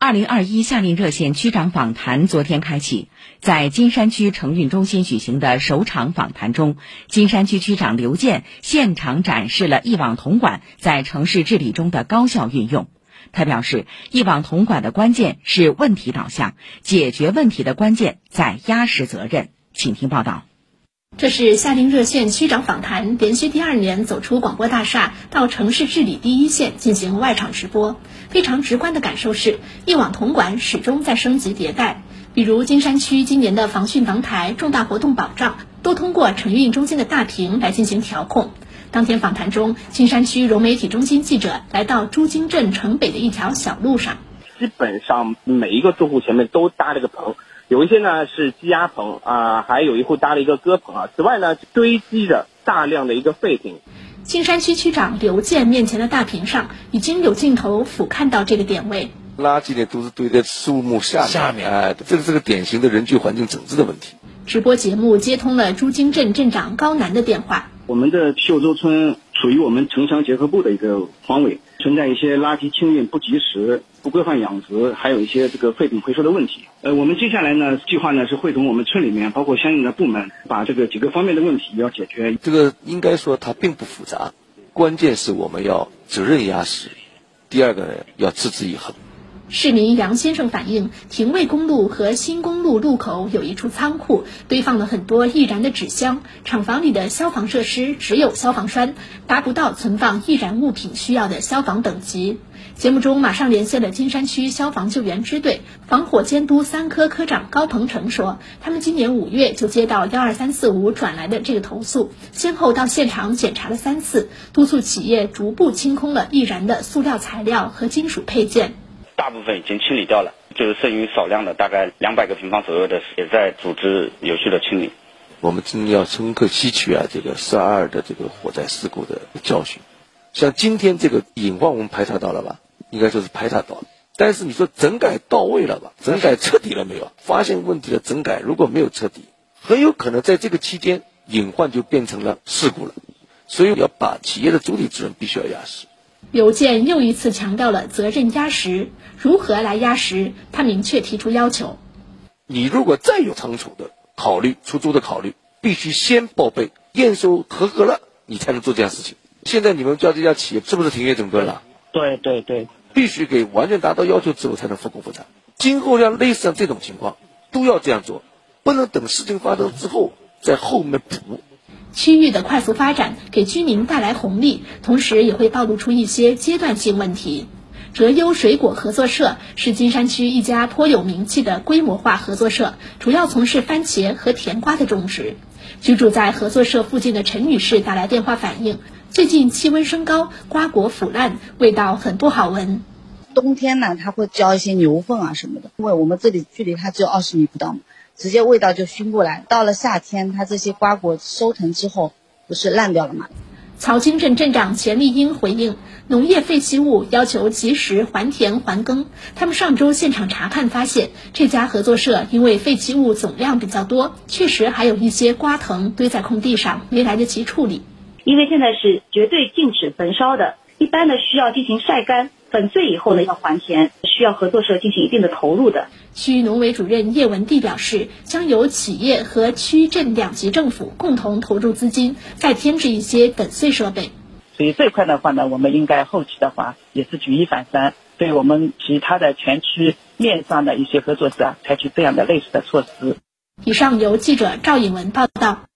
二零二一夏令热线区长访谈昨天开启，在金山区承运中心举行的首场访谈中，金山区区长刘健现场展示了一网统管在城市治理中的高效运用。他表示，一网统管的关键是问题导向，解决问题的关键在压实责任。请听报道。这是夏令热线区长访谈连续第二年走出广播大厦，到城市治理第一线进行外场直播。非常直观的感受是，一网统管始终在升级迭代。比如金山区今年的防汛防台、重大活动保障，都通过承运中心的大屏来进行调控。当天访谈中，金山区融媒体中心记者来到朱泾镇城北的一条小路上，基本上每一个住户前面都搭了个棚。有一些呢是鸡鸭棚啊，还有一户搭了一个鸽棚啊。此外呢，堆积着大量的一个废品。青山区区长刘健面前的大屏上已经有镜头俯瞰到这个点位。垃圾呢都是堆在树木下面，下面哎，这个是个典型的人居环境整治的问题。直播节目接通了朱泾镇镇长高楠的电话。我们的秀洲村属于我们城乡结合部的一个方位，存在一些垃圾清运不及时、不规范养殖，还有一些这个废品回收的问题。呃，我们接下来呢，计划呢是会同我们村里面包括相应的部门，把这个几个方面的问题要解决。这个应该说它并不复杂，关键是我们要责任压实，第二个要持之以恒。市民杨先生反映，廷卫公路和新公路路口有一处仓库，堆放了很多易燃的纸箱。厂房里的消防设施只有消防栓，达不到存放易燃物品需要的消防等级。节目中马上连线了金山区消防救援支队防火监督三科科长高鹏程说，他们今年五月就接到幺二三四五转来的这个投诉，先后到现场检查了三次，督促企业逐步清空了易燃的塑料材料和金属配件。大部分已经清理掉了，就是剩余少量的，大概两百个平方左右的，也在组织有序的清理。我们真的要深刻吸取啊，这个四二二的这个火灾事故的教训。像今天这个隐患，我们排查到了吧？应该就是排查到了。但是你说整改到位了吧？整改彻底了没有？发现问题的整改如果没有彻底，很有可能在这个期间隐患就变成了事故了。所以要把企业的主体责任必须要压实。刘健又一次强调了责任压实，如何来压实？他明确提出要求：你如果再有仓储的考虑、出租的考虑，必须先报备验收合格了，你才能做这样事情。现在你们叫这家企业是不是停业整顿了？对对对，必须给完全达到要求之后才能复工复产。今后像类似像这种情况，都要这样做，不能等事情发生之后在后面补。区域的快速发展给居民带来红利，同时也会暴露出一些阶段性问题。哲优水果合作社是金山区一家颇有名气的规模化合作社，主要从事番茄和甜瓜的种植。居住在合作社附近的陈女士打来电话反映，最近气温升高，瓜果腐烂，味道很不好闻。冬天呢，它会浇一些牛粪啊什么的，因为我们这里距离它只有二十米不到嘛。直接味道就熏过来，到了夏天，它这些瓜果收成之后，不是烂掉了吗？曹泾镇镇长钱丽英回应：农业废弃物要求及时还田还耕。他们上周现场查看发现，这家合作社因为废弃物总量比较多，确实还有一些瓜藤堆在空地上，没来得及处理。因为现在是绝对禁止焚烧的，一般呢需要进行晒干。粉碎以后呢，要还钱，需要合作社进行一定的投入的。区农委主任叶文娣表示，将由企业和区镇两级政府共同投入资金，再添置一些粉碎设备。所以这块的话呢，我们应该后期的话也是举一反三，对我们其他的全区面上的一些合作社啊，采取这样的类似的措施。以上由记者赵颖文报道。